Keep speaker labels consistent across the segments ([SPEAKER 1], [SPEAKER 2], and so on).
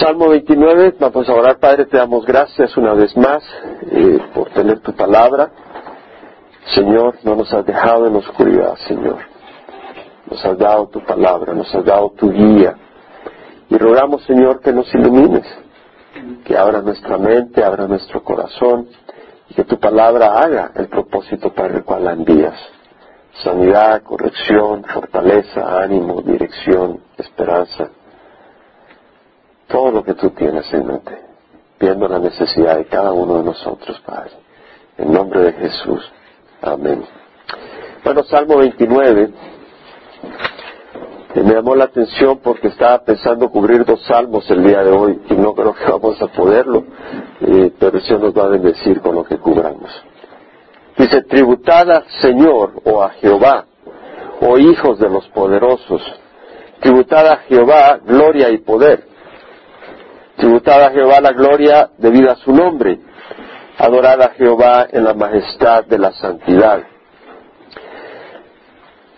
[SPEAKER 1] Salmo 29, vamos a orar, Padre, te damos gracias una vez más eh, por tener tu palabra. Señor, no nos has dejado en la oscuridad, Señor. Nos has dado tu palabra, nos has dado tu guía. Y rogamos, Señor, que nos ilumines, que abra nuestra mente, abra nuestro corazón, y que tu palabra haga el propósito para el cual la envías. Sanidad, corrección, fortaleza, ánimo, dirección, esperanza todo lo que tú tienes en mente, viendo la necesidad de cada uno de nosotros, Padre. En nombre de Jesús. Amén. Bueno, Salmo 29. me llamó la atención porque estaba pensando cubrir dos salmos el día de hoy y no creo que vamos a poderlo, eh, pero eso nos va a bendecir con lo que cubramos. Dice, tributad al Señor o a Jehová, o hijos de los poderosos, tributad a Jehová gloria y poder Tributad a Jehová la gloria debido a su nombre. Adorad a Jehová en la majestad de la santidad.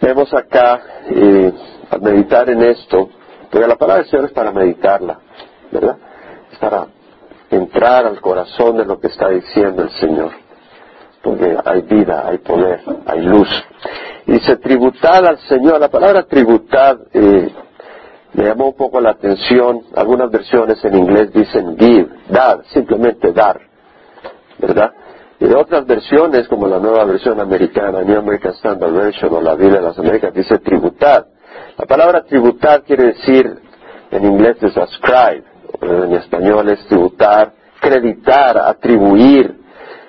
[SPEAKER 1] Vemos acá, eh, meditar en esto, porque la palabra del Señor es para meditarla, ¿verdad? Es para entrar al corazón de lo que está diciendo el Señor. Porque hay vida, hay poder, hay luz. Y dice, tributad al Señor. La palabra tributad eh, me llamó un poco la atención, algunas versiones en inglés dicen give, dar, simplemente dar, ¿verdad? Y de otras versiones, como la nueva versión americana, New American Standard Version o la Biblia de las Américas, dice tributar. La palabra tributar quiere decir, en inglés es ascribe, en español es tributar, creditar, atribuir.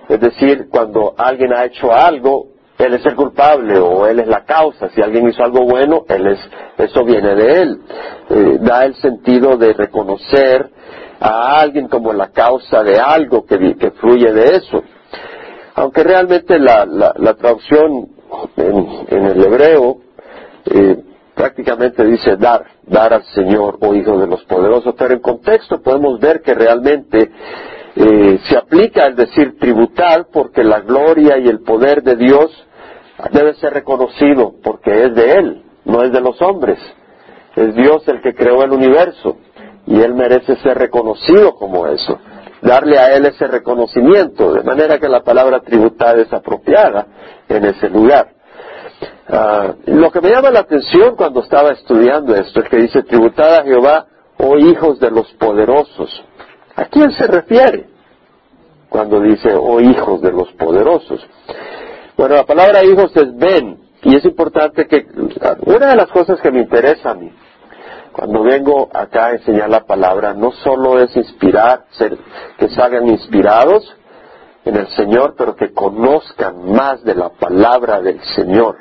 [SPEAKER 1] Es decir, cuando alguien ha hecho algo, él es el culpable o él es la causa. Si alguien hizo algo bueno, él es, eso viene de él. Eh, da el sentido de reconocer a alguien como la causa de algo que, fluye de eso. Aunque realmente la, traducción en, el hebreo eh, prácticamente dice dar, dar al Señor o Hijo de los Poderosos, pero en contexto podemos ver que realmente eh, se aplica el decir tributar porque la gloria y el poder de Dios debe ser reconocido porque es de Él, no es de los hombres. Es Dios el que creó el universo y Él merece ser reconocido como eso. Darle a Él ese reconocimiento, de manera que la palabra tributar es apropiada en ese lugar. Ah, lo que me llama la atención cuando estaba estudiando esto es que dice tributar a Jehová, oh hijos de los poderosos. ¿A quién se refiere cuando dice, oh hijos de los poderosos? Bueno, la palabra hijos es ven, y es importante que, una de las cosas que me interesa a mí, cuando vengo acá a enseñar la palabra, no solo es inspirar, ser, que salgan inspirados en el Señor, pero que conozcan más de la palabra del Señor,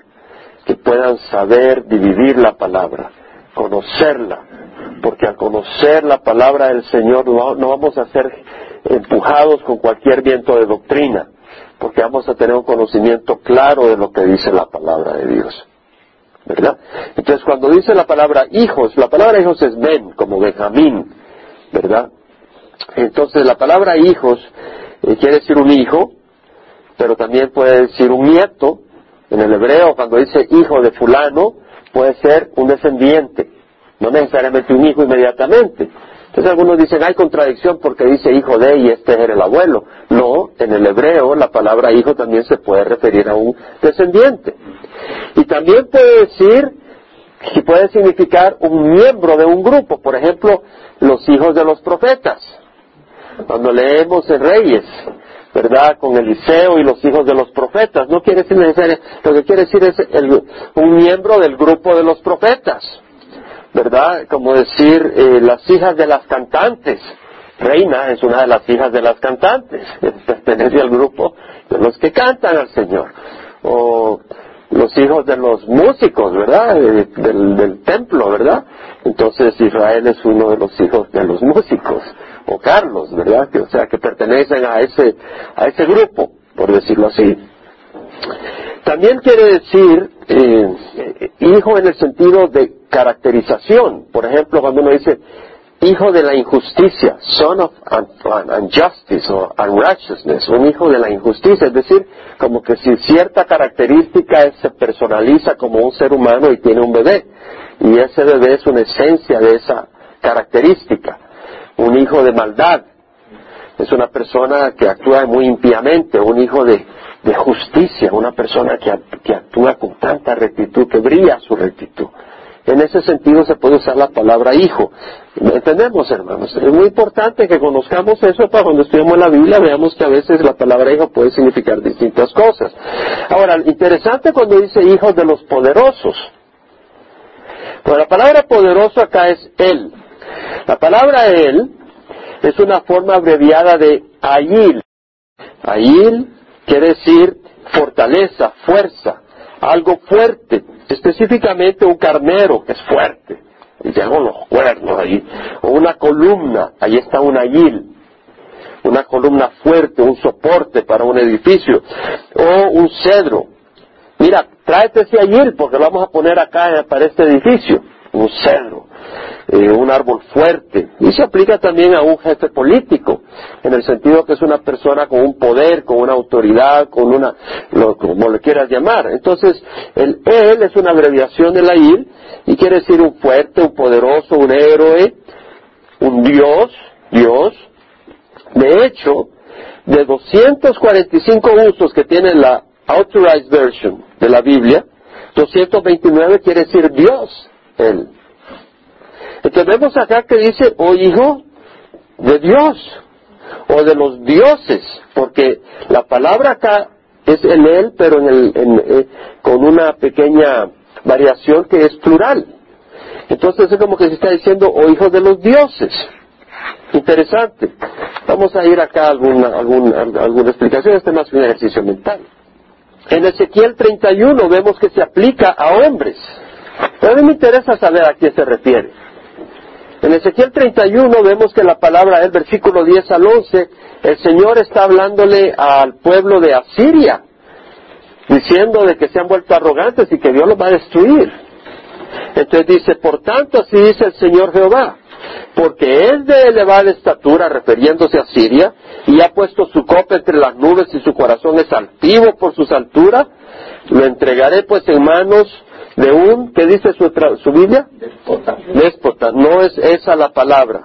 [SPEAKER 1] que puedan saber dividir la palabra, conocerla, porque al conocer la palabra del Señor no vamos a ser empujados con cualquier viento de doctrina, porque vamos a tener un conocimiento claro de lo que dice la palabra de Dios. ¿Verdad? Entonces cuando dice la palabra hijos, la palabra hijos es ben, como Benjamín, ¿verdad? Entonces la palabra hijos eh, quiere decir un hijo, pero también puede decir un nieto. En el hebreo, cuando dice hijo de fulano, puede ser un descendiente, no necesariamente un hijo inmediatamente. Entonces algunos dicen, hay contradicción porque dice hijo de y este era el abuelo. No, en el hebreo la palabra hijo también se puede referir a un descendiente. Y también puede decir, y puede significar un miembro de un grupo. Por ejemplo, los hijos de los profetas. Cuando leemos en Reyes, ¿verdad? Con Eliseo y los hijos de los profetas. No quiere decir necesariamente, lo que quiere decir es un miembro del grupo de los profetas. ¿Verdad? Como decir eh, las hijas de las cantantes. Reina es una de las hijas de las cantantes, pertenece al grupo de los que cantan al Señor. O los hijos de los músicos, ¿verdad? del, del, templo, ¿verdad? Entonces Israel es uno de los hijos de los músicos, o Carlos, ¿verdad? o sea, que pertenecen a ese, a ese grupo, por decirlo así. También quiere decir eh, hijo en el sentido de caracterización. Por ejemplo, cuando uno dice hijo de la injusticia, son of injustice o unrighteousness, un hijo de la injusticia, es decir, como que si cierta característica se personaliza como un ser humano y tiene un bebé, y ese bebé es una esencia de esa característica. un hijo de maldad. Es una persona que actúa muy impíamente, un hijo de, justicia, una persona que, que actúa con tanta rectitud, que brilla su rectitud. En ese sentido se puede usar la palabra hijo. ¿Entendemos, hermanos? Es muy importante que conozcamos eso para cuando estudiamos la Biblia veamos que a veces la palabra hijo puede significar distintas cosas. Ahora, interesante cuando dice hijos de los poderosos. Pues la palabra poderoso acá es él. La palabra él es una forma abreviada de ayil. Ayil quiere decir fortaleza, fuerza, algo fuerte específicamente un carnero que es fuerte, y tengo los cuernos ahí, o una columna, ahí está un ayil, una columna fuerte, un soporte para un edificio, o un cedro. Mira, tráete ese ayil porque lo vamos a poner acá para este edificio, un cedro. Eh, un árbol fuerte. Y se aplica también a un jefe político, en el sentido que es una persona con un poder, con una autoridad, con una, lo, como le quieras llamar. Entonces, el él es una abreviación de la il y quiere decir un fuerte, un poderoso, un héroe, un dios, dios. De hecho, de 245 usos que tiene la Authorized Version de la Biblia, 229 quiere decir Dios, él. Entonces vemos acá que dice, oh, hijo de Dios, o de los dioses, porque la palabra acá es en él, pero en el, eh, con una pequeña variación que es plural. Entonces es como que se está diciendo, oh, hijo de los dioses. Interesante. Vamos a ir acá a alguna, alguna, alguna explicación, este es más un ejercicio mental. En Ezequiel 31 vemos que se aplica a hombres. A mí me interesa saber a quién se refiere. En Ezequiel 31 vemos que la palabra es versículo 10 al 11, el Señor está hablándole al pueblo de Asiria, diciendo de que se han vuelto arrogantes y que Dios los va a destruir. Entonces dice, por tanto así dice el Señor Jehová, porque es de elevada estatura, refiriéndose a Siria, y ha puesto su copa entre las nubes y su corazón es altivo por sus alturas, lo entregaré pues en manos de un, ¿qué dice su, su Biblia?
[SPEAKER 2] Déspota.
[SPEAKER 1] Déspota. No es esa la palabra.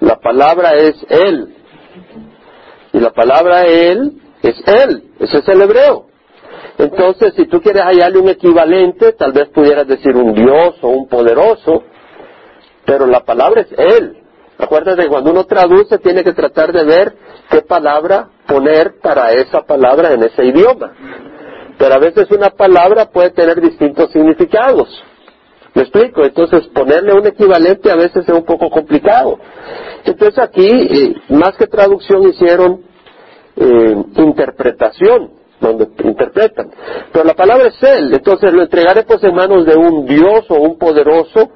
[SPEAKER 1] La palabra es Él. Y la palabra Él es Él. Ese es el hebreo. Entonces, si tú quieres hallarle un equivalente, tal vez pudieras decir un Dios o un poderoso, pero la palabra es Él. Acuérdate que cuando uno traduce tiene que tratar de ver qué palabra poner para esa palabra en ese idioma. Pero a veces una palabra puede tener distintos significados. ¿Me explico? Entonces ponerle un equivalente a veces es un poco complicado. Entonces aquí, eh, más que traducción, hicieron eh, interpretación, donde interpretan. Pero la palabra es Él, entonces lo entregaré pues en manos de un Dios o un poderoso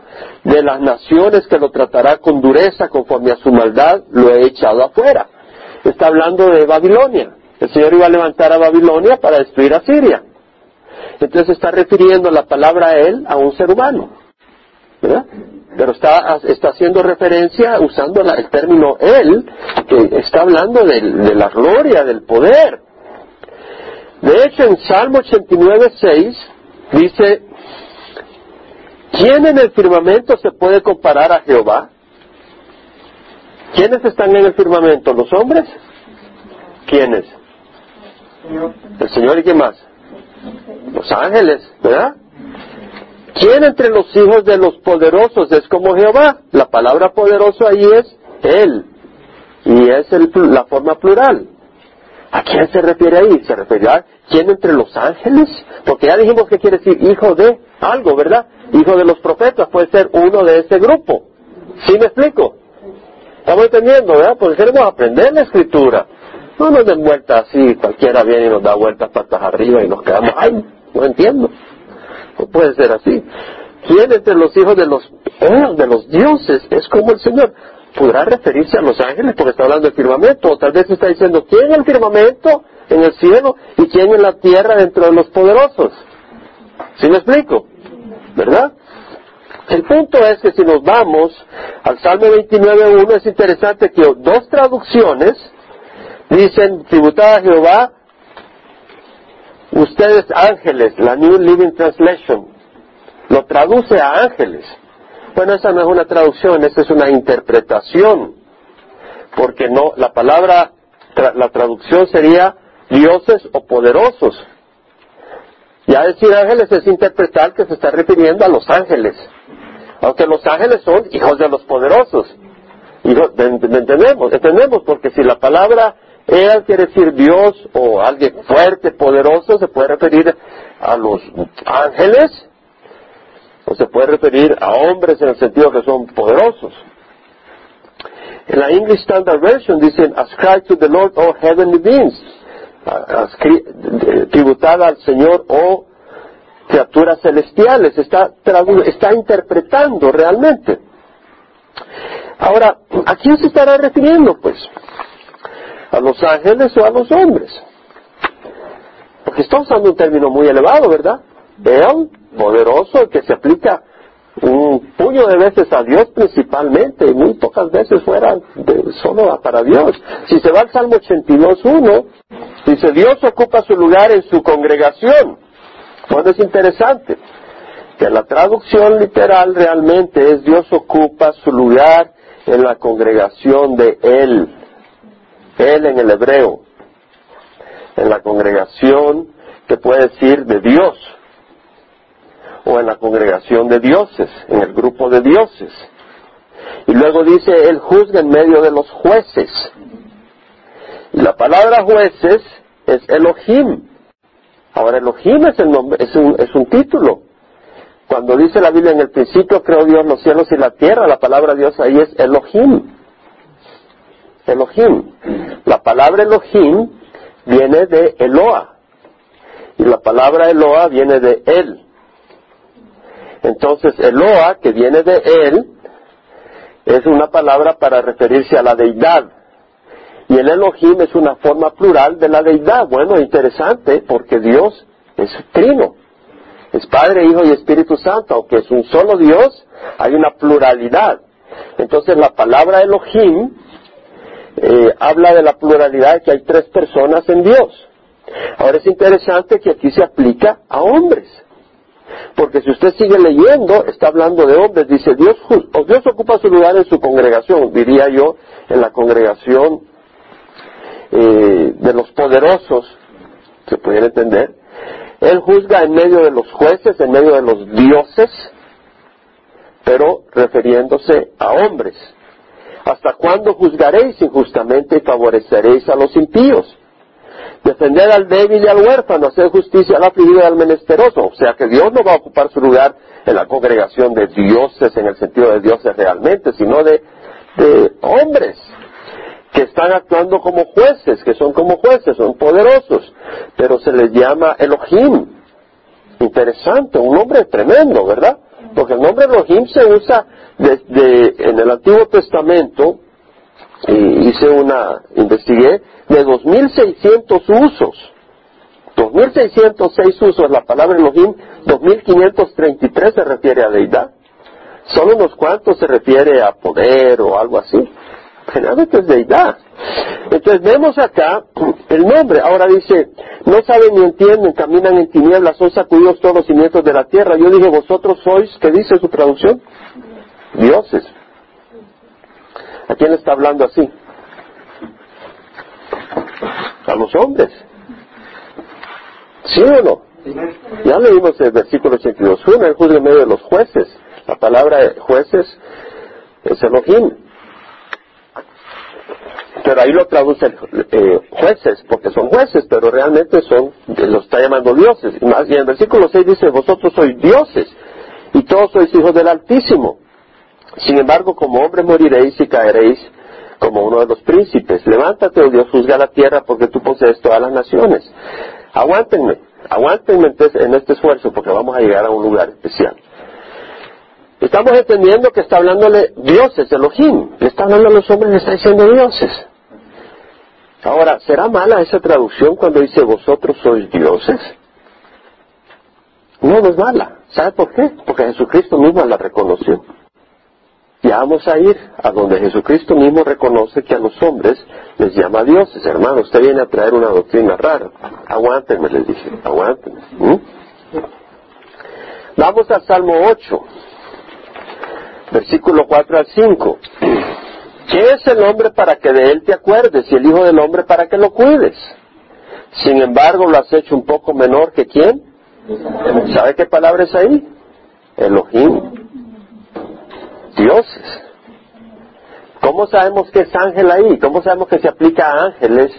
[SPEAKER 1] de las naciones que lo tratará con dureza conforme a su maldad, lo he echado afuera. Está hablando de Babilonia. El Señor iba a levantar a Babilonia para destruir a Siria. Entonces está refiriendo la palabra él a un ser humano. ¿verdad? Pero está, está haciendo referencia usando el término él, que está hablando de, de la gloria, del poder. De hecho, en Salmo 89, 6 dice, ¿quién en el firmamento se puede comparar a Jehová? ¿Quiénes están en el firmamento? ¿Los hombres? ¿Quiénes? El Señor y quién más? Los ángeles, ¿verdad? ¿Quién entre los hijos de los poderosos es como Jehová? La palabra poderoso ahí es Él. Y es la forma plural. ¿A quién se refiere ahí? ¿Se refiere a quién entre los ángeles? Porque ya dijimos que quiere decir hijo de algo, ¿verdad? Hijo de los profetas puede ser uno de ese grupo. ¿Sí me explico? Estamos entendiendo, ¿verdad? Porque queremos aprender la escritura. No nos den vueltas así, cualquiera viene y nos da vueltas patas arriba y nos quedamos, ay, no entiendo. No puede ser así. ¿Quién entre los hijos de los, oh, de los dioses es como el Señor? Podrá referirse a los ángeles porque está hablando del firmamento, o tal vez está diciendo, ¿quién en el firmamento, en el cielo, y quién en la tierra dentro de los poderosos? ¿Sí me explico? ¿Verdad? El punto es que si nos vamos al Salmo 29.1 es interesante que dos traducciones Dicen, tributad a Jehová, ustedes ángeles, la New Living Translation, lo traduce a ángeles. Bueno, esa no es una traducción, esa es una interpretación, porque no, la palabra, la traducción sería dioses o poderosos. Ya decir ángeles es interpretar que se está refiriendo a los ángeles, aunque los ángeles son hijos de los poderosos. Hijos, entendemos, entendemos, porque si la palabra él quiere decir Dios o alguien fuerte, poderoso, se puede referir a los ángeles o se puede referir a hombres en el sentido que son poderosos. En la English Standard Version dicen, ascribe to the Lord all heavenly beings. Tributada al Señor o criaturas celestiales. Está, está interpretando realmente. Ahora, ¿a quién se estará refiriendo? Pues, a los ángeles o a los hombres. Porque está usando un término muy elevado, ¿verdad? Él, poderoso, que se aplica un puño de veces a Dios principalmente y muy pocas veces fuera de, solo para Dios. Si se va al Salmo 82.1, dice Dios ocupa su lugar en su congregación. Bueno, es interesante que la traducción literal realmente es Dios ocupa su lugar en la congregación de Él. Él en el hebreo, en la congregación que puede decir de Dios, o en la congregación de dioses, en el grupo de dioses. Y luego dice, Él juzga en medio de los jueces. Y la palabra jueces es Elohim. Ahora Elohim es, el nombre, es, un, es un título. Cuando dice la Biblia en el principio creó Dios los cielos y la tierra, la palabra Dios ahí es Elohim. Elohim. La palabra Elohim viene de Eloa. Y la palabra Eloa viene de Él. Entonces, Eloa, que viene de Él, es una palabra para referirse a la deidad. Y el Elohim es una forma plural de la deidad. Bueno, interesante, porque Dios es trino. Es Padre, Hijo y Espíritu Santo. Aunque es un solo Dios, hay una pluralidad. Entonces, la palabra Elohim eh, habla de la pluralidad de que hay tres personas en Dios. Ahora es interesante que aquí se aplica a hombres. Porque si usted sigue leyendo, está hablando de hombres, dice Dios, Dios ocupa su lugar en su congregación, diría yo, en la congregación eh, de los poderosos, se pudiera entender. Él juzga en medio de los jueces, en medio de los dioses, pero refiriéndose a hombres. ¿Hasta cuándo juzgaréis injustamente y favoreceréis a los impíos? defender al débil y al huérfano, hacer justicia al afligido y al menesteroso. O sea que Dios no va a ocupar su lugar en la congregación de dioses, en el sentido de dioses realmente, sino de, de hombres que están actuando como jueces, que son como jueces, son poderosos, pero se les llama Elohim. Interesante, un nombre tremendo, ¿verdad? Porque el nombre Elohim se usa desde en el Antiguo Testamento, y hice una, investigué, de 2.600 usos. 2.606 usos, la palabra Elohim, 2.533 se refiere a deidad. Solo unos cuantos se refiere a poder o algo así. Generalmente es deidad. Entonces vemos acá el nombre. Ahora dice, no saben ni entienden, caminan en tinieblas, son sacudidos todos los cimientos de la tierra. Yo dije, vosotros sois, ¿qué dice su traducción? Dioses. ¿A quién está hablando así? a los hombres. ¿Sí o no? Ya leímos el versículo 82. Uno, el juzga en medio de los jueces. La palabra jueces es Elohim. Pero ahí lo traduce eh, jueces, porque son jueces, pero realmente son, los está llamando dioses. Y, más, y en el versículo 6 dice, vosotros sois dioses, y todos sois hijos del Altísimo. Sin embargo, como hombres moriréis y caeréis, como uno de los príncipes. Levántate, oh Dios, juzga la tierra porque tú posees todas las naciones. Aguántenme, aguántenme en este esfuerzo porque vamos a llegar a un lugar especial. Estamos entendiendo que está hablándole dioses, Elohim. Le está hablando a los hombres, le está diciendo dioses. Ahora, ¿será mala esa traducción cuando dice vosotros sois dioses? No, no es mala. ¿Sabe por qué? Porque Jesucristo mismo la reconoció. Ya vamos a ir a donde Jesucristo mismo reconoce que a los hombres les llama dioses. Hermano, usted viene a traer una doctrina rara. Aguántenme, les dije, aguántenme. Vamos al Salmo 8. Versículo 4 al 5. ¿Qué es el hombre para que de él te acuerdes y el Hijo del hombre para que lo cuides? Sin embargo, lo has hecho un poco menor que quién? ¿Sabe qué palabra es ahí? Elohim. Dioses. ¿Cómo sabemos que es ángel ahí? ¿Cómo sabemos que se aplica a ángeles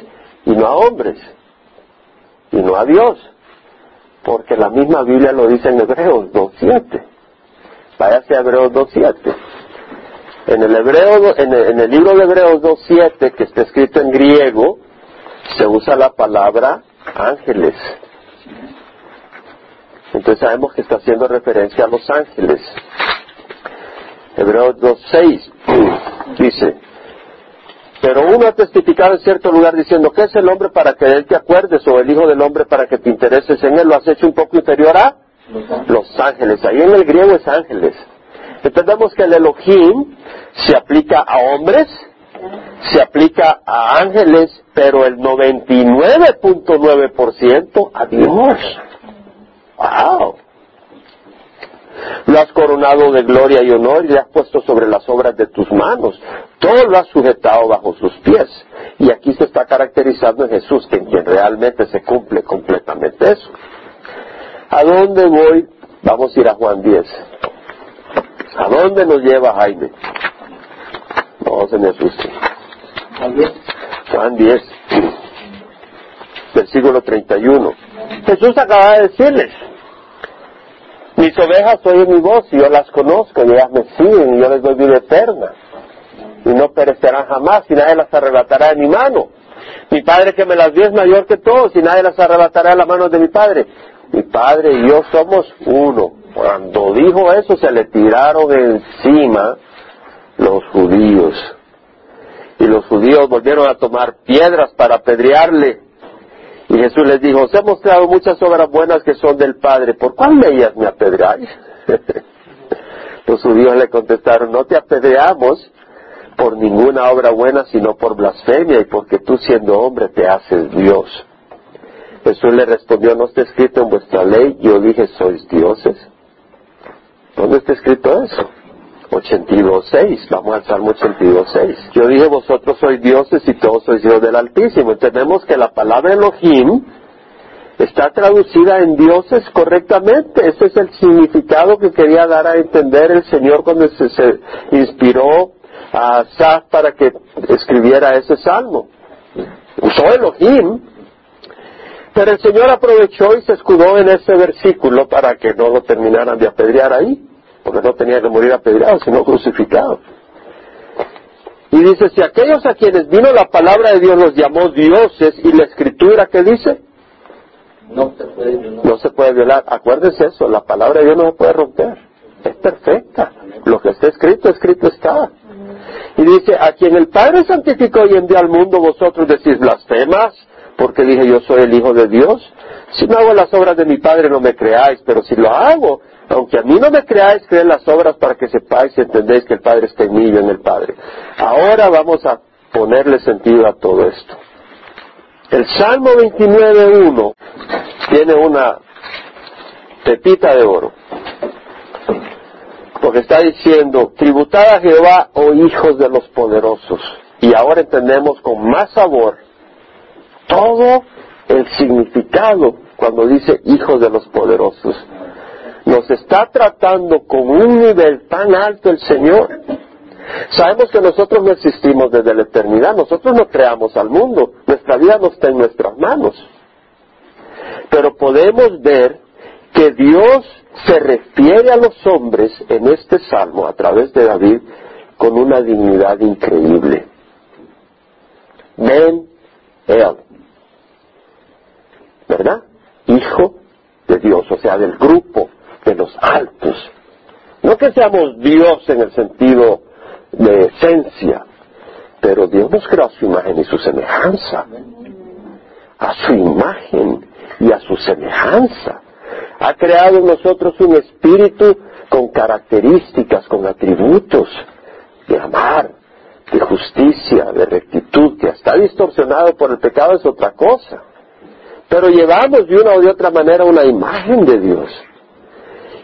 [SPEAKER 1] y no a hombres? Y no a Dios. Porque la misma Biblia lo dice en Hebreos 2.7. Váyase a Hebreos 2.7. En el, hebreo, en el, en el libro de Hebreos 2.7, que está escrito en griego, se usa la palabra ángeles. Entonces sabemos que está haciendo referencia a los ángeles. Hebreos 2.6 dice, pero uno ha testificado en cierto lugar diciendo, ¿qué es el hombre para que él te acuerdes? O el hijo del hombre para que te intereses en él. Lo has hecho un poco inferior a los ángeles. Ahí en el griego es ángeles. Entendemos que el Elohim se aplica a hombres, se aplica a ángeles, pero el 99.9% a Dios. ¡Wow! Lo has coronado de gloria y honor y le has puesto sobre las obras de tus manos. Todo lo has sujetado bajo sus pies. Y aquí se está caracterizando en Jesús, que en quien realmente se cumple completamente eso. ¿A dónde voy? Vamos a ir a Juan 10. ¿A dónde nos lleva Jaime? No se me asuste. Juan 10, versículo 31. Jesús acaba de decirles, mis ovejas oyen mi voz y yo las conozco y ellas me siguen y yo les doy vida eterna. Y no perecerán jamás y nadie las arrebatará de mi mano. Mi Padre que me las dio es mayor que todos y nadie las arrebatará de las manos de mi Padre. Mi Padre y yo somos uno. Cuando dijo eso se le tiraron encima los judíos. Y los judíos volvieron a tomar piedras para apedrearle. Y Jesús les dijo, os he mostrado muchas obras buenas que son del Padre. ¿Por cuál de ellas me apedreáis? los judíos le contestaron, no te apedreamos por ninguna obra buena, sino por blasfemia y porque tú siendo hombre te haces Dios. Jesús le respondió, no está escrito en vuestra ley, yo dije, sois dioses. ¿Dónde está escrito eso? 82.6, vamos al Salmo 82.6. Yo dije, vosotros sois dioses y todos sois hijos del Altísimo. Entendemos que la palabra Elohim está traducida en dioses correctamente. Ese es el significado que quería dar a entender el Señor cuando se, inspiró a Asaf para que escribiera ese salmo. Usó Elohim, pero el Señor aprovechó y se escudó en ese versículo para que no lo terminaran de apedrear ahí, porque no tenía que morir apedreado, sino crucificado. Y dice, si aquellos a quienes vino la palabra de Dios los llamó dioses, y la escritura que dice,
[SPEAKER 2] No se puede violar.
[SPEAKER 1] no se puede violar. Acuérdense eso, la palabra de Dios no se puede romper. Es perfecta. Lo que está escrito, escrito está. Y dice, a quien el Padre santificó y envió al mundo, vosotros decís blasfemas, porque dije yo soy el Hijo de Dios. Si no hago las obras de mi Padre no me creáis, pero si lo hago, aunque a mí no me creáis, creen las obras para que sepáis y entendéis que el Padre está en mí y en el Padre. Ahora vamos a ponerle sentido a todo esto. El Salmo 29.1 tiene una pepita de oro. Porque está diciendo, tributad a Jehová, oh hijos de los poderosos. Y ahora entendemos con más sabor todo el significado cuando dice hijos de los poderosos. Nos está tratando con un nivel tan alto el Señor. Sabemos que nosotros no existimos desde la eternidad, nosotros no creamos al mundo, nuestra vida no está en nuestras manos. Pero podemos ver que Dios se refiere a los hombres en este salmo a través de David con una dignidad increíble. Ben El, ¿verdad? Hijo de Dios, o sea, del grupo de los altos. No que seamos Dios en el sentido de esencia, pero Dios nos creó a su imagen y su semejanza. A su imagen y a su semejanza. Ha creado en nosotros un espíritu con características, con atributos de amar, de justicia, de rectitud, que está distorsionado por el pecado es otra cosa. Pero llevamos de una o de otra manera una imagen de Dios.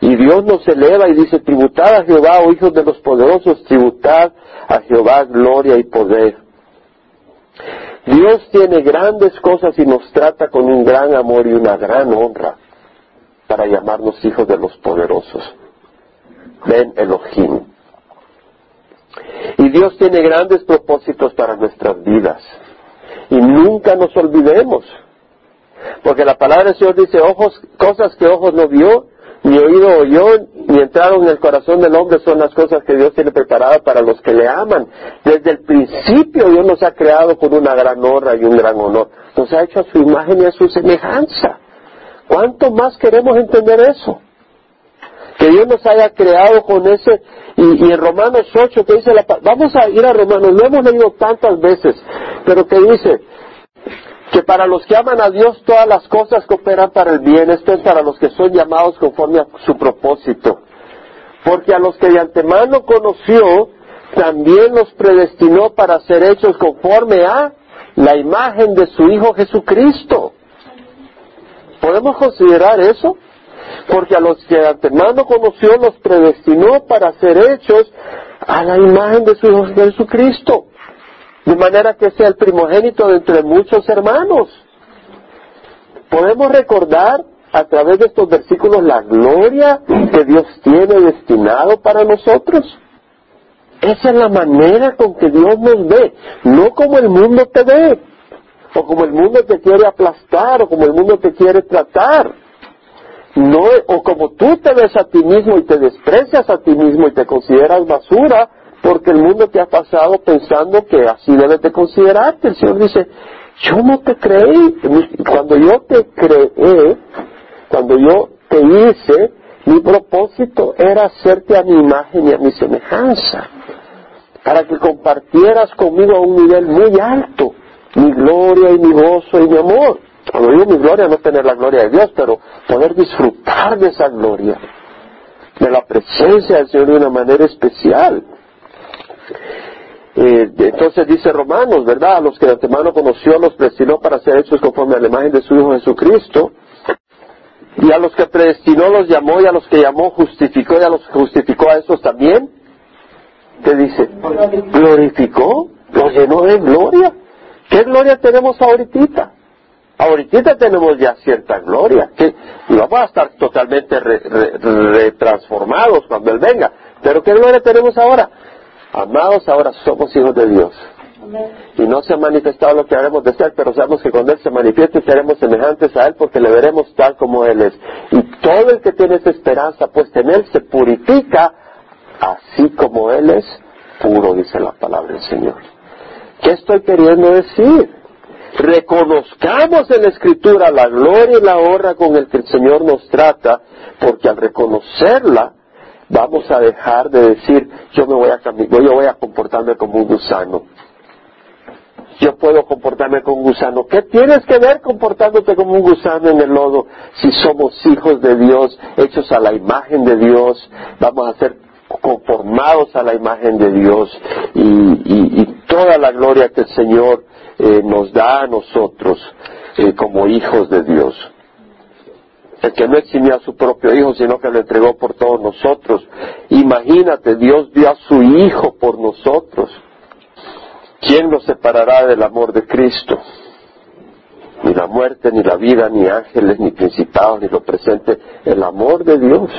[SPEAKER 1] Y Dios nos eleva y dice, tributad a Jehová, oh hijos de los poderosos, tributad a Jehová gloria y poder. Dios tiene grandes cosas y nos trata con un gran amor y una gran honra para llamarnos hijos de los poderosos. Ven Elohim. Y Dios tiene grandes propósitos para nuestras vidas. Y nunca nos olvidemos. Porque la palabra del Señor dice, ojos, cosas que ojos no vio, ni oído oyó, ni entraron en el corazón del hombre son las cosas que Dios tiene preparadas para los que le aman. Desde el principio Dios nos ha creado con una gran honra y un gran honor. Nos ha hecho a su imagen y a su semejanza. ¿Cuánto más queremos entender eso? Que Dios nos haya creado con ese, y, en Romanos 8 que dice la, vamos a ir a Romanos, lo hemos leído tantas veces, pero que dice, que para los que aman a Dios todas las cosas cooperan para el bien, esto es para los que son llamados conforme a su propósito. Porque a los que de antemano conoció, también los predestinó para ser hechos conforme a la imagen de su Hijo Jesucristo. ¿Podemos considerar eso? Porque a los que de antemano conoció, los predestinó para ser hechos a la imagen de su Hijo Jesucristo de manera que sea el primogénito de entre muchos hermanos. Podemos recordar a través de estos versículos la gloria que Dios tiene destinado para nosotros. Esa es la manera con que Dios nos ve, no como el mundo te ve, o como el mundo te quiere aplastar, o como el mundo te quiere tratar. No, o como tú te ves a ti mismo y te desprecias a ti mismo y te consideras basura, porque el mundo te ha pasado pensando que así debes de considerarte. El Señor dice, yo no te creí. Cuando yo te creé, cuando yo te hice, mi propósito era hacerte a mi imagen y a mi semejanza, para que compartieras conmigo a un nivel muy alto, mi gloria y mi gozo y mi amor. Cuando digo mi gloria, no tener la gloria de Dios, pero poder disfrutar de esa gloria, de la presencia del Señor de una manera especial. Eh, entonces dice Romanos, ¿verdad? A los que de antemano conoció, los predestinó para ser hechos conforme a la imagen de su Hijo Jesucristo. Y a los que predestinó los llamó, y a los que llamó justificó, y a los que justificó a esos también. ¿Qué dice? Glorificó, los llenó de gloria. ¿Qué gloria tenemos ahorita? Ahorita tenemos ya cierta gloria, que vamos a estar totalmente retransformados cuando Él venga. Pero ¿qué gloria tenemos ahora? Amados, ahora somos hijos de Dios. Y no se ha manifestado lo que haremos de ser, pero sabemos que cuando Él se manifieste seremos semejantes a Él porque le veremos tal como Él es. Y todo el que tiene esa esperanza puesta en Él se purifica así como Él es puro, dice la palabra del Señor. ¿Qué estoy queriendo decir? Reconozcamos en la Escritura la gloria y la honra con el que el Señor nos trata, porque al reconocerla, vamos a dejar de decir yo me voy a yo voy a comportarme como un gusano. Yo puedo comportarme como un gusano. ¿Qué tienes que ver comportándote como un gusano en el lodo si somos hijos de Dios, hechos a la imagen de Dios? Vamos a ser conformados a la imagen de Dios y, toda la gloria que el Señor eh, nos da a nosotros eh, como hijos de Dios el que no eximió a su propio Hijo, sino que lo entregó por todos nosotros. Imagínate, Dios dio a su Hijo por nosotros. ¿Quién nos separará del amor de Cristo? Ni la muerte, ni la vida, ni ángeles, ni principados, ni lo presente, el amor de Dios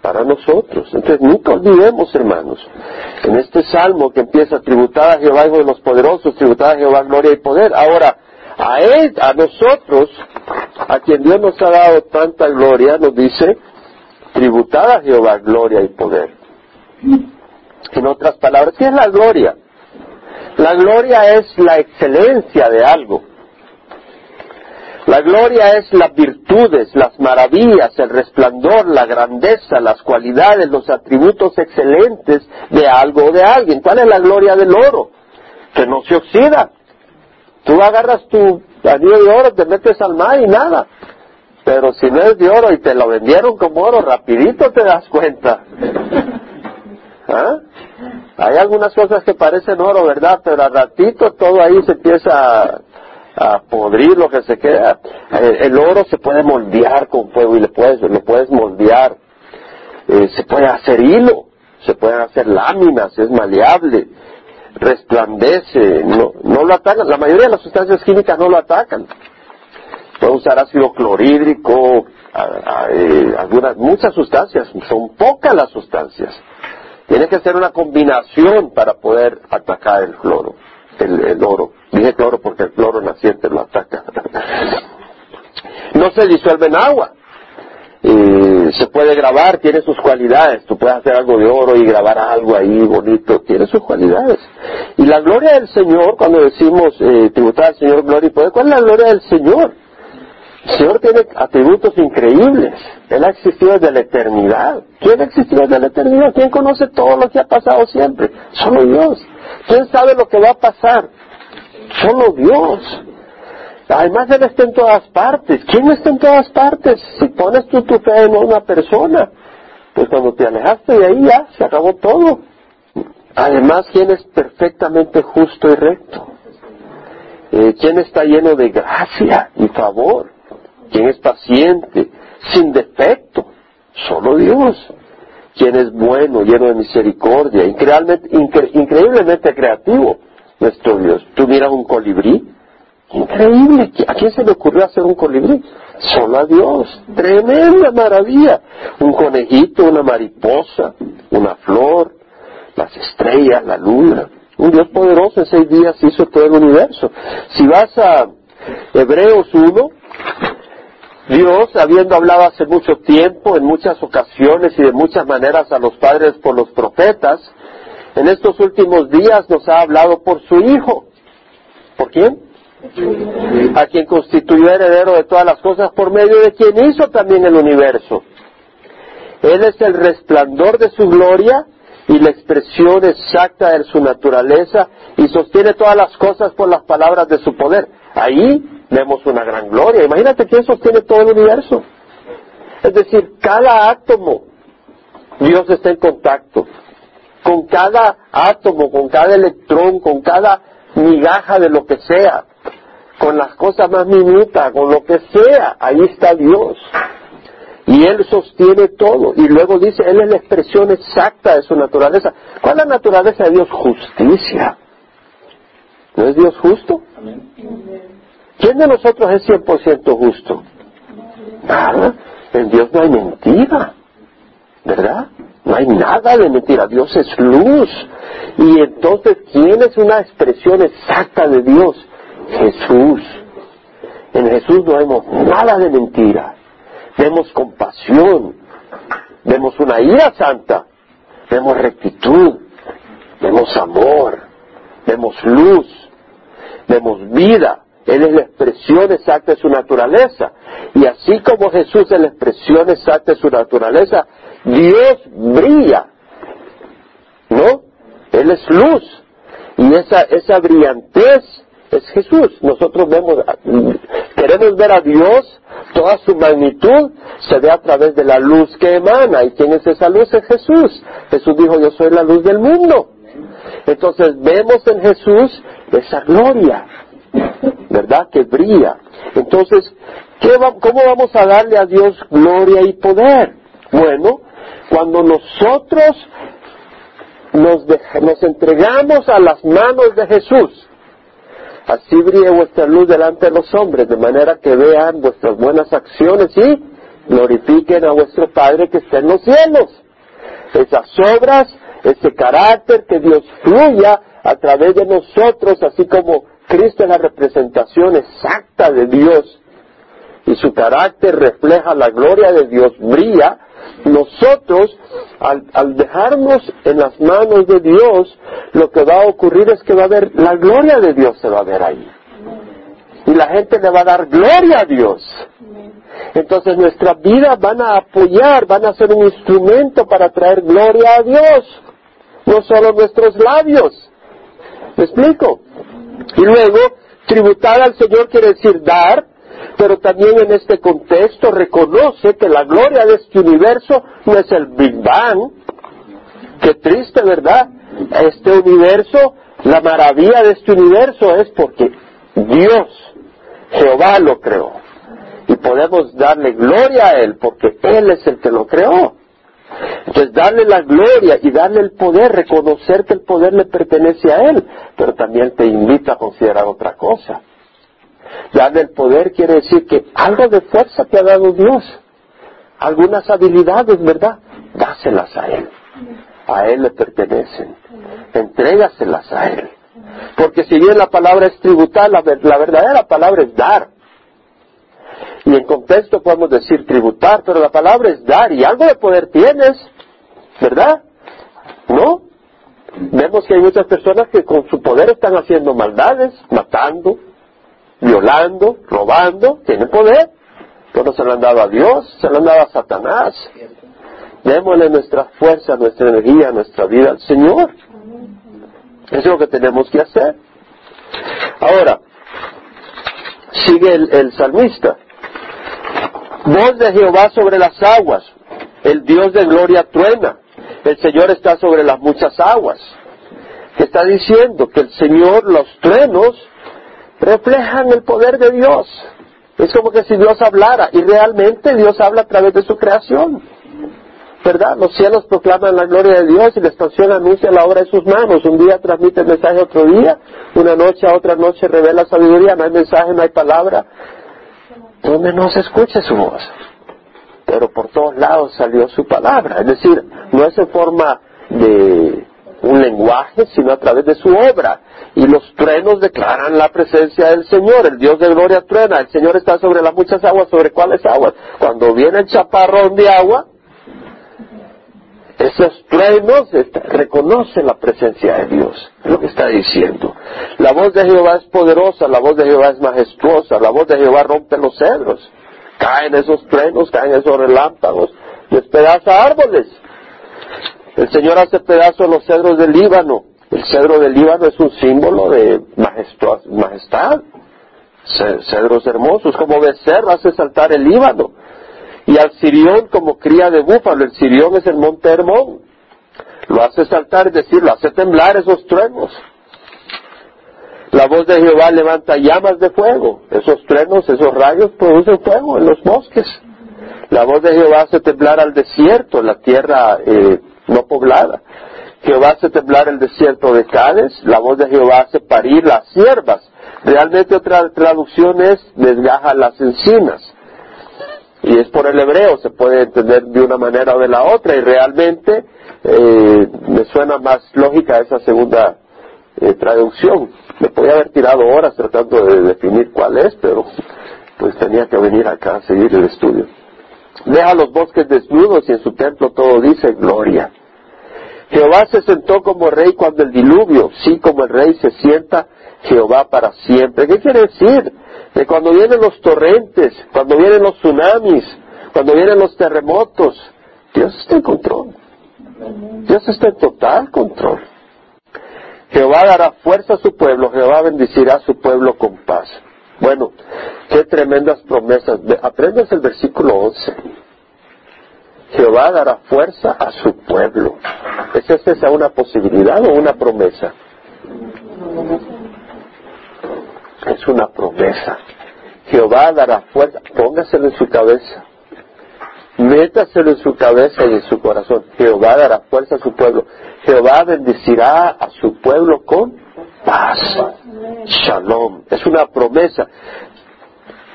[SPEAKER 1] para nosotros. Entonces nunca olvidemos, hermanos, en este salmo que empieza tributada a Jehová, Hijo de los poderosos, tributada a Jehová, gloria y poder. Ahora, a él, a nosotros, a quien Dios nos ha dado tanta gloria, nos dice, tributada a Jehová gloria y poder. En otras palabras, ¿qué es la gloria? La gloria es la excelencia de algo. La gloria es las virtudes, las maravillas, el resplandor, la grandeza, las cualidades, los atributos excelentes de algo o de alguien. ¿Cuál es la gloria del oro? Que no se oxida, Tú agarras tu anillo de oro, te metes al mar y nada. Pero si no es de oro y te lo vendieron como oro, rapidito te das cuenta. ¿Ah? Hay algunas cosas que parecen oro, ¿verdad? Pero a ratito todo ahí se empieza a podrir lo que se queda. Eh, el oro se puede moldear con fuego y le puedes, lo puedes moldear. Eh, se puede hacer hilo, se pueden hacer láminas, es maleable, resplandece, no, no lo atacan. La mayoría de las sustancias químicas no lo atacan. Puede usar ácido clorhídrico, eh, algunas, muchas sustancias, son pocas las sustancias. Tiene que ser una combinación para poder atacar el cloro, el, oro. Dije cloro porque el cloro naciente lo ataca. no se disuelve en agua. Se puede grabar, tiene sus cualidades. Tú puedes hacer algo de oro y grabar algo ahí bonito, tiene sus cualidades. Y la gloria del Señor, cuando decimos eh, tributar al Señor gloria y poder, ¿cuál es la gloria del Señor? El Señor tiene atributos increíbles. Él ha existido desde la eternidad. ¿Quién ha existido desde la eternidad? ¿Quién conoce todo lo que ha pasado siempre? Solo Dios. ¿Quién sabe lo que va a pasar? Solo Dios. Además Él está en todas partes. ¿Quién está en todas partes? Si pones tú tu fe en una persona, pues cuando te alejaste de ahí ya se acabó todo. Además, ¿quién es perfectamente justo y recto? Eh, ¿Quién está lleno de gracia y favor? ¿Quién es paciente, sin defecto? Solo Dios. ¿Quién es bueno, lleno de misericordia, increíblemente creativo? Nuestro Dios. Tú miras un colibrí, increíble. ¿A quién se le ocurrió hacer un colibrí? Solo a Dios. Tremenda maravilla. Un conejito, una mariposa, una flor, las estrellas, la luna. Un Dios poderoso en seis días hizo todo el universo. Si vas a Hebreos 1, Dios, habiendo hablado hace mucho tiempo, en muchas ocasiones y de muchas maneras a los padres por los profetas, en estos últimos días nos ha hablado por su Hijo. ¿Por quién? A quien constituyó heredero de todas las cosas, por medio de quien hizo también el universo. Él es el resplandor de su gloria y la expresión exacta de su naturaleza y sostiene todas las cosas por las palabras de su poder. Ahí vemos una gran gloria. Imagínate quién sostiene todo el universo. Es decir, cada átomo, Dios está en contacto. Con cada átomo, con cada electrón, con cada migaja de lo que sea, con las cosas más minutas, con lo que sea, ahí está Dios. Y Él sostiene todo. Y luego dice, Él es la expresión exacta de su naturaleza. ¿Cuál es la naturaleza de Dios? Justicia. ¿No es Dios justo? ¿Quién de nosotros es 100% justo? Nada. En Dios no hay mentira. ¿Verdad? No hay nada de mentira. Dios es luz. Y entonces, ¿quién es una expresión exacta de Dios? Jesús. En Jesús no vemos nada de mentira. Vemos compasión. Vemos una ira santa. Vemos rectitud. Vemos amor. Vemos luz. Vemos vida él es la expresión exacta de su naturaleza. Y así como Jesús es la expresión exacta de su naturaleza, Dios brilla. ¿No? Él es luz. Y esa, esa brillantez es Jesús. Nosotros vemos, queremos ver a Dios, toda su magnitud se ve a través de la luz que emana. ¿Y quién es esa luz? Es Jesús. Jesús dijo, yo soy la luz del mundo. Entonces vemos en Jesús esa gloria. ¿verdad? Que brilla. Entonces, ¿cómo vamos a darle a Dios gloria y poder? Bueno, cuando nosotros nos, nos entregamos a las manos de Jesús, así brille vuestra luz delante de los hombres, de manera que vean vuestras buenas acciones y glorifiquen a vuestro Padre que está en los cielos. Esas obras, ese carácter que Dios fluya a través de nosotros, así como Cristo es la representación exacta de Dios y su carácter refleja la gloria de Dios, brilla, nosotros, al, dejarnos en las manos de Dios, lo que va a ocurrir es que va a haber, la gloria de Dios se va a ver ahí. Y la gente le va a dar gloria a Dios. Entonces nuestras vidas van a apoyar, van a ser un instrumento para traer gloria a Dios. No solo nuestros labios. ¿Me explico? Y luego, tributar al Señor quiere decir dar, pero también en este contexto reconoce que la gloria de este universo no es el Big Bang. Qué triste, ¿verdad? Este universo, la maravilla de este universo es porque Dios Jehová lo creó. Y podemos darle gloria a Él porque Él es el que lo creó. Entonces, darle la gloria y darle el poder, reconocer que el poder le pertenece a Él, pero también te invita a considerar otra cosa. Darle el poder quiere decir que algo de fuerza te ha dado Dios, algunas habilidades, ¿verdad? Dáselas a Él. A Él le pertenecen. Entrégaselas a Él. Porque si bien la palabra es tributar, la, la verdadera palabra es dar. Y en contexto podemos decir tributar, pero la palabra es dar y algo de poder tienes, ¿verdad? ¿No? Vemos que hay muchas personas que con su poder están haciendo maldades, matando, violando, robando, tienen poder. Pero se lo han dado a Dios, se lo han dado a Satanás. Démosle nuestra fuerza, nuestra energía, nuestra vida al Señor. Eso es lo que tenemos que hacer. Ahora, sigue el, el salmista. Voz de Jehová sobre las aguas. El Dios de gloria truena. El Señor está sobre las muchas aguas. ¿Qué está diciendo? Que el Señor, los truenos, reflejan el poder de Dios. Es como que si Dios hablara, y realmente Dios habla a través de su creación. ¿Verdad? Los cielos proclaman la gloria de Dios y la expansión anuncia la obra de sus manos. Un día transmite el mensaje a otro día, una noche a otra noche revela sabiduría, no hay mensaje, no hay palabra, donde no se escuche su voz. Pero por todos lados salió su palabra. Es decir, no es en forma de un lenguaje, sino a través de su obra. Y los truenos declaran la presencia del Señor. El Dios de gloria truena. El Señor está sobre las muchas aguas. ¿Sobre cuáles aguas? Cuando viene el chaparrón de agua, esos truenos reconocen la presencia de Dios, es lo que está diciendo. La voz de Jehová es poderosa, la voz de Jehová es majestuosa, la voz de Jehová rompe los cedros. Caen esos truenos, caen esos relámpagos, despedaza árboles. El Señor hace pedazos los cedros del Líbano. El cedro del Líbano es un símbolo de majestad. Cedros hermosos, como becerro hace saltar el Líbano y al Sirión como cría de búfalo. El Sirión es el monte Hermón. Lo hace saltar, es decir, lo hace temblar esos truenos. La voz de Jehová levanta llamas de fuego. Esos truenos, esos rayos producen fuego en los bosques. La voz de Jehová hace temblar al desierto, la tierra eh, no poblada. Jehová hace temblar el desierto de Cádiz. La voz de Jehová hace parir las siervas. Realmente otra traducción es desgaja las encinas y es por el hebreo, se puede entender de una manera o de la otra, y realmente eh, me suena más lógica esa segunda eh, traducción. Me podía haber tirado horas tratando de definir cuál es, pero pues tenía que venir acá a seguir el estudio. Deja los bosques desnudos y en su templo todo dice gloria. Jehová se sentó como rey cuando el diluvio, sí como el rey se sienta Jehová para siempre. ¿Qué quiere decir? De cuando vienen los torrentes, cuando vienen los tsunamis, cuando vienen los terremotos, Dios está en control. Dios está en total control. Jehová dará fuerza a su pueblo, Jehová bendecirá a su pueblo con paz. Bueno, qué tremendas promesas. Aprendes el versículo 11. Jehová dará fuerza a su pueblo. ¿Es esa una posibilidad o una promesa? Es una promesa. Jehová dará fuerza. Póngaselo en su cabeza. Métaselo en su cabeza y en su corazón. Jehová dará fuerza a su pueblo. Jehová bendecirá a su pueblo con paz. Shalom. Es una promesa.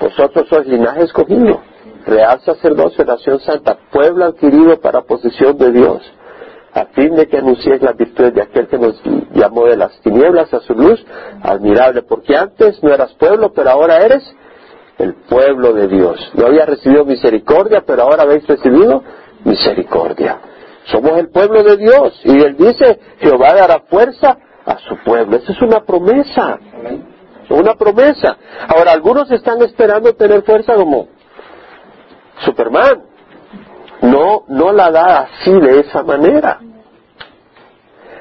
[SPEAKER 1] Vosotros sois linaje escogido, real sacerdocio, nación santa, pueblo adquirido para posesión de Dios a fin de que anunciéis la virtud de aquel que nos llamó de las tinieblas a su luz admirable, porque antes no eras pueblo, pero ahora eres el pueblo de Dios. No habías recibido misericordia, pero ahora habéis recibido misericordia. Somos el pueblo de Dios y Él dice, Jehová dará fuerza a su pueblo. Esa es una promesa. Una promesa. Ahora, algunos están esperando tener fuerza como Superman, no, no la da así de esa manera.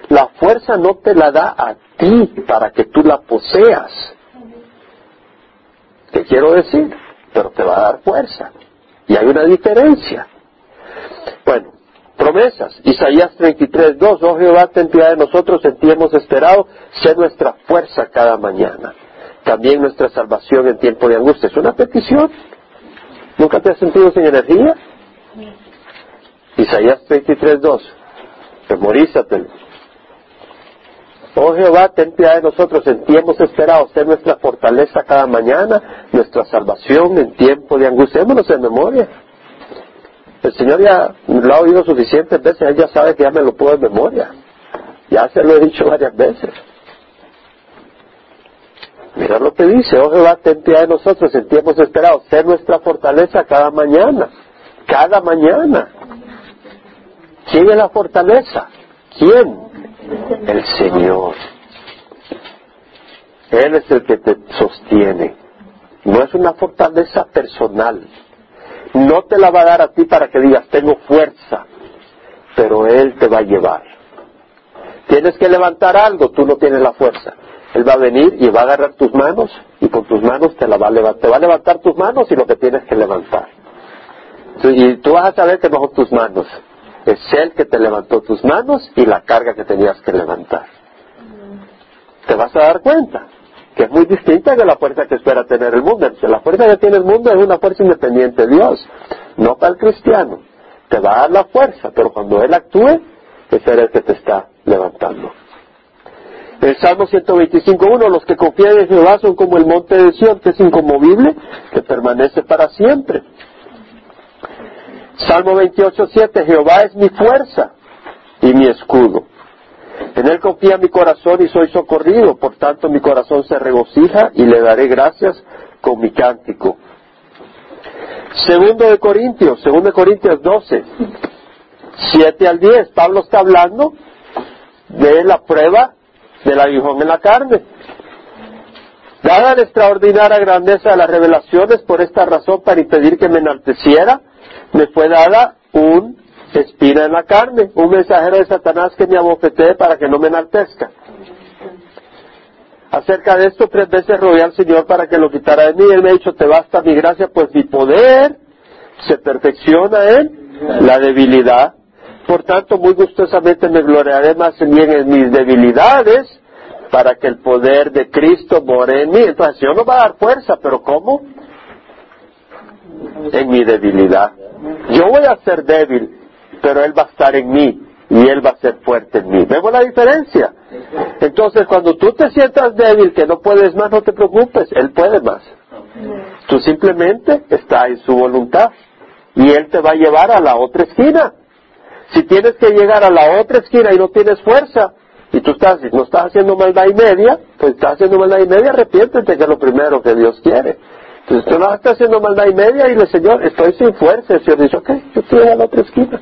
[SPEAKER 1] La fuerza no te la da a ti para que tú la poseas. ¿Qué quiero decir? Pero te va a dar fuerza. Y hay una diferencia. Bueno, promesas. Isaías 33, 2. Oh Jehová, ten piedad de nosotros, en ti hemos esperado, sé nuestra fuerza cada mañana. También nuestra salvación en tiempo de angustia. Es una petición. ¿Nunca te has sentido sin energía? Isaías 33.2. Memorízatelo. Oh Jehová, ten piedad de nosotros en tiempos esperados, ser nuestra fortaleza cada mañana, nuestra salvación en tiempo de angustia. Démonos en memoria. El Señor ya lo ha oído suficientes veces, Él ya sabe que ya me lo puedo en memoria. Ya se lo he dicho varias veces. Mira lo que dice, oh Jehová, ten piedad de nosotros en tiempos esperados, ser nuestra fortaleza cada mañana, cada mañana. ¿Quién es la fortaleza? ¿Quién? El Señor. Él es el que te sostiene. No es una fortaleza personal. No te la va a dar a ti para que digas, tengo fuerza, pero Él te va a llevar. Tienes que levantar algo, tú no tienes la fuerza. Él va a venir y va a agarrar tus manos y con tus manos te la va a levantar. Te va a levantar tus manos y lo que tienes que levantar. Y tú vas a saber que no son tus manos. Es Él que te levantó tus manos y la carga que tenías que levantar. Te vas a dar cuenta que es muy distinta de la fuerza que espera tener el mundo. La fuerza que tiene el mundo es una fuerza independiente de Dios, no para el cristiano. Te va a dar la fuerza, pero cuando Él actúe, es Él el que te está levantando. El Salmo 125.1, los que confían en Jehová son como el monte de Sion, que es inconmovible, que permanece para siempre. Salmo 28.7, Jehová es mi fuerza y mi escudo. En él confía mi corazón y soy socorrido, por tanto mi corazón se regocija y le daré gracias con mi cántico. Segundo de Corintios, segundo de Corintios 12, 7 al 10, Pablo está hablando de la prueba del aguijón en la carne. Dada la extraordinaria grandeza de las revelaciones, por esta razón, para impedir que me enalteciera, me fue dada un espina en la carne, un mensajero de Satanás que me abofetee para que no me enaltezca. Acerca de esto, tres veces rogué al Señor para que lo quitara de mí. Él me ha dicho, te basta mi gracia, pues mi poder se perfecciona en la debilidad. Por tanto, muy gustosamente me gloriaré más bien en mis debilidades para que el poder de Cristo more en mí. Entonces, Señor nos va a dar fuerza, pero ¿cómo? En mi debilidad. Yo voy a ser débil, pero Él va a estar en mí y Él va a ser fuerte en mí. ¿Vemos la diferencia? Entonces, cuando tú te sientas débil, que no puedes más, no te preocupes, Él puede más. Tú simplemente estás en su voluntad y Él te va a llevar a la otra esquina. Si tienes que llegar a la otra esquina y no tienes fuerza, y tú estás, no estás haciendo maldad y media, pues estás haciendo maldad y media, arrepiéntete que es lo primero que Dios quiere. Entonces tú no estás haciendo maldad y media y le Señor, estoy sin fuerza. El Señor dice, ok, yo estoy a la otra esquina.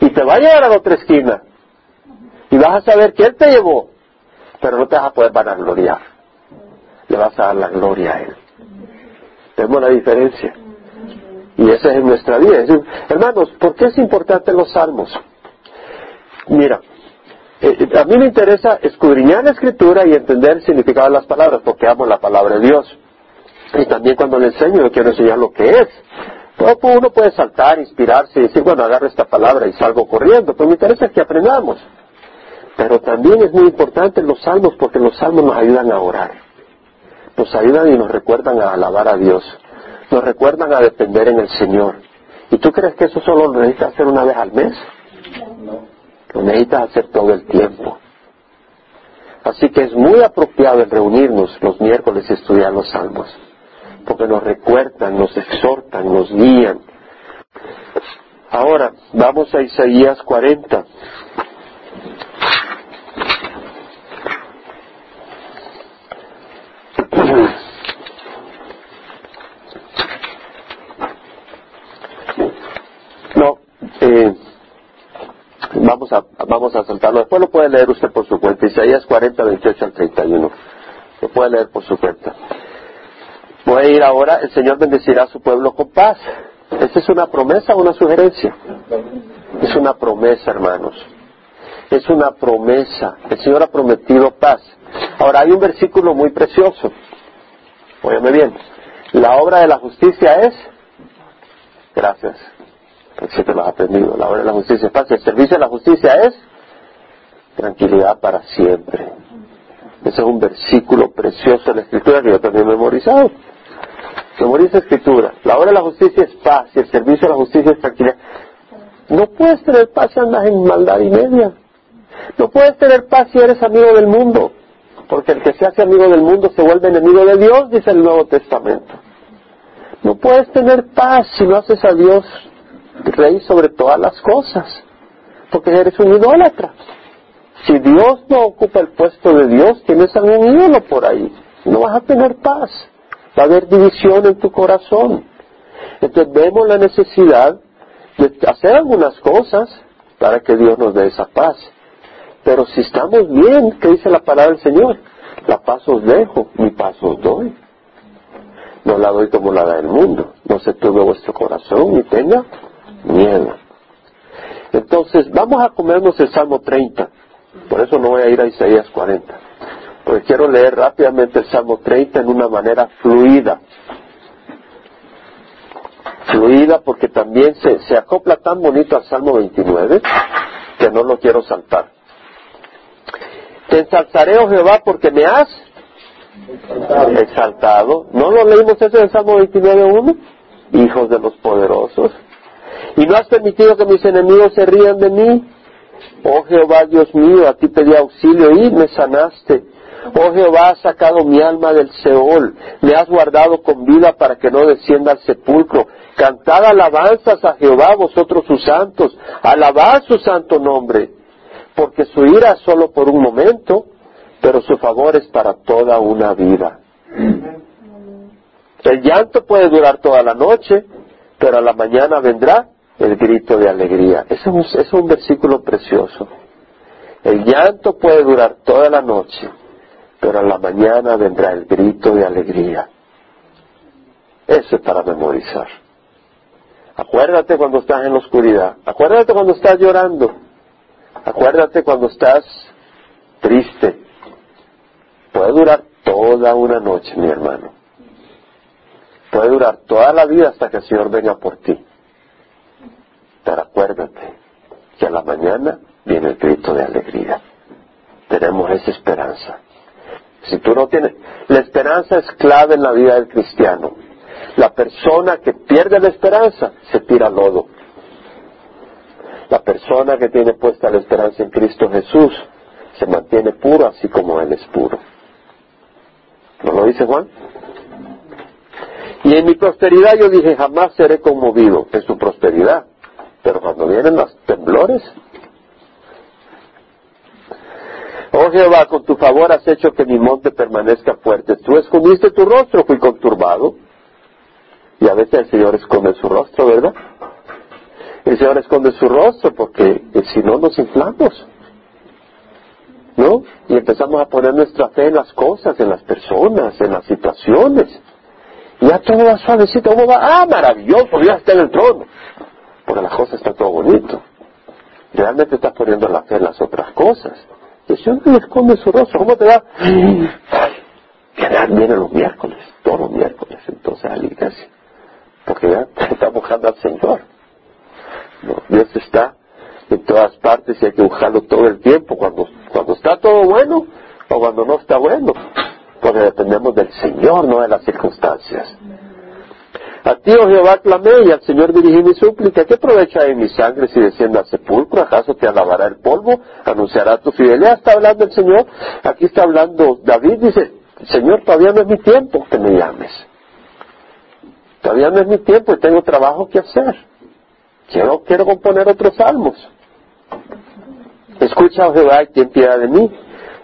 [SPEAKER 1] Y te va a llegar a la otra esquina. Y vas a saber que Él te llevó, pero no te vas a poder vanagloriar. Le vas a dar la gloria a Él. Vemos la diferencia. Y esa es nuestra vida. hermanos, ¿por qué es importante los salmos? Mira, eh, a mí me interesa escudriñar la escritura y entender el significado de las palabras, porque amo la palabra de Dios. Y también cuando le enseño, yo quiero enseñar lo que es. Todo uno puede saltar, inspirarse y decir, bueno, agarro esta palabra y salgo corriendo. Pues me interesa que aprendamos. Pero también es muy importante los salmos porque los salmos nos ayudan a orar. Nos ayudan y nos recuerdan a alabar a Dios nos recuerdan a depender en el Señor. ¿Y tú crees que eso solo lo necesitas hacer una vez al mes? Lo necesitas hacer todo el tiempo. Así que es muy apropiado el reunirnos los miércoles y estudiar los salmos, porque nos recuerdan, nos exhortan, nos guían. Ahora, vamos a Isaías 40. Vamos a, saltarlo. Después lo puede leer usted por su cuenta. Isaías 40, 28 al 31. Lo puede leer por su cuenta. Voy a ir ahora. El Señor bendecirá a su pueblo con paz. ¿Esa es una promesa o una sugerencia? Es una promesa, hermanos. Es una promesa. El Señor ha prometido paz. Ahora, hay un versículo muy precioso. Óyame bien. La obra de la justicia es. Gracias si te lo has aprendido. La obra de la justicia es paz. El servicio de la justicia es tranquilidad para siempre. Ese es un versículo precioso de la Escritura que yo también he memorizado. Memoriza Escritura. La hora de la justicia es paz y el servicio de la justicia es tranquilidad. No puedes tener paz si andas en maldad y media. No puedes tener paz si eres amigo del mundo. Porque el que se hace amigo del mundo se vuelve enemigo de Dios, dice el Nuevo Testamento. No puedes tener paz si no haces a Dios rey sobre todas las cosas. Porque eres un idólatra. Si Dios no ocupa el puesto de Dios, tienes algún ídolo por ahí. No vas a tener paz. Va a haber división en tu corazón. Entonces vemos la necesidad de hacer algunas cosas para que Dios nos dé esa paz. Pero si estamos bien, ¿qué dice la palabra del Señor? La paz os dejo, mi paz os doy. No la doy como la da el mundo. No se turbe vuestro corazón ni tenga miedo. Entonces, vamos a comernos el Salmo 30. Por eso no voy a ir a Isaías 40. Porque quiero leer rápidamente el Salmo 30 en una manera fluida fluida porque también se, se acopla tan bonito al Salmo 29 que no lo quiero saltar. Te ensalzaré, oh Jehová, porque me has exaltado. ¿No lo leímos eso en el Salmo 29.1? Hijos de los poderosos. Y no has permitido que mis enemigos se rían de mí. Oh Jehová, Dios mío, a ti pedí auxilio y me sanaste. Oh Jehová, has sacado mi alma del Seol, me has guardado con vida para que no descienda al sepulcro. Cantad alabanzas a Jehová, vosotros sus santos, alabad su santo nombre, porque su ira es solo por un momento, pero su favor es para toda una vida. El llanto puede durar toda la noche, pero a la mañana vendrá el grito de alegría. Es un, es un versículo precioso. El llanto puede durar toda la noche, pero a la mañana vendrá el grito de alegría. Eso es para memorizar. Acuérdate cuando estás en la oscuridad. Acuérdate cuando estás llorando. Acuérdate cuando estás triste. Puede durar toda una noche, mi hermano. Puede durar toda la vida hasta que el Señor venga por ti. Pero acuérdate que a la mañana viene el grito de alegría. Tenemos esa esperanza. Si tú no tienes, la esperanza es clave en la vida del cristiano. La persona que pierde la esperanza se tira lodo. La persona que tiene puesta la esperanza en Cristo Jesús se mantiene puro así como Él es puro. ¿No lo dice Juan? Y en mi prosperidad yo dije, jamás seré conmovido en su prosperidad. Pero cuando vienen los temblores, Oh Jehová, con tu favor has hecho que mi monte permanezca fuerte. Tú escondiste tu rostro, fui conturbado. Y a veces el Señor esconde su rostro, ¿verdad? El Señor esconde su rostro porque si no nos inflamos. ¿No? Y empezamos a poner nuestra fe en las cosas, en las personas, en las situaciones. Y ya todo va suavecito, ¿cómo va? Ah, maravilloso, ya está en el trono. Porque la cosa está todo bonito. Realmente estás poniendo la fe en las otras cosas. El Señor no esconde su rostro. ¿Cómo te va? Ay, viene los miércoles, todos los miércoles, entonces a la iglesia. Porque ya está buscando al Señor. Dios está en todas partes y hay que buscarlo todo el tiempo, cuando, cuando está todo bueno o cuando no está bueno. Porque dependemos del Señor, no de las circunstancias. A ti, oh Jehová, clamé y al Señor dirigí mi súplica. ¿Qué provecha de mi sangre si descienda al sepulcro? ¿Acaso te alabará el polvo? ¿Anunciará tu fidelidad? Está hablando el Señor. Aquí está hablando David. Dice, Señor, todavía no es mi tiempo que me llames. Todavía no es mi tiempo y tengo trabajo que hacer. Quiero, quiero componer otros salmos. Escucha, oh Jehová, y ten piedad de mí.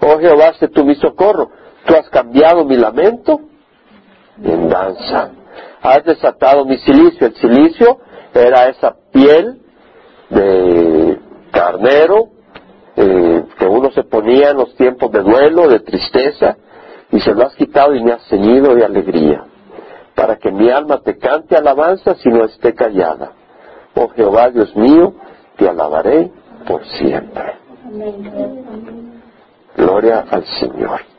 [SPEAKER 1] Oh Jehová, sé tú mi socorro. Tú has cambiado mi lamento en danza has desatado mi silicio. El silicio era esa piel de carnero eh, que uno se ponía en los tiempos de duelo, de tristeza, y se lo has quitado y me has ceñido de alegría, para que mi alma te cante alabanza si no esté callada. Oh Jehová, Dios mío, te alabaré por siempre. Gloria al Señor.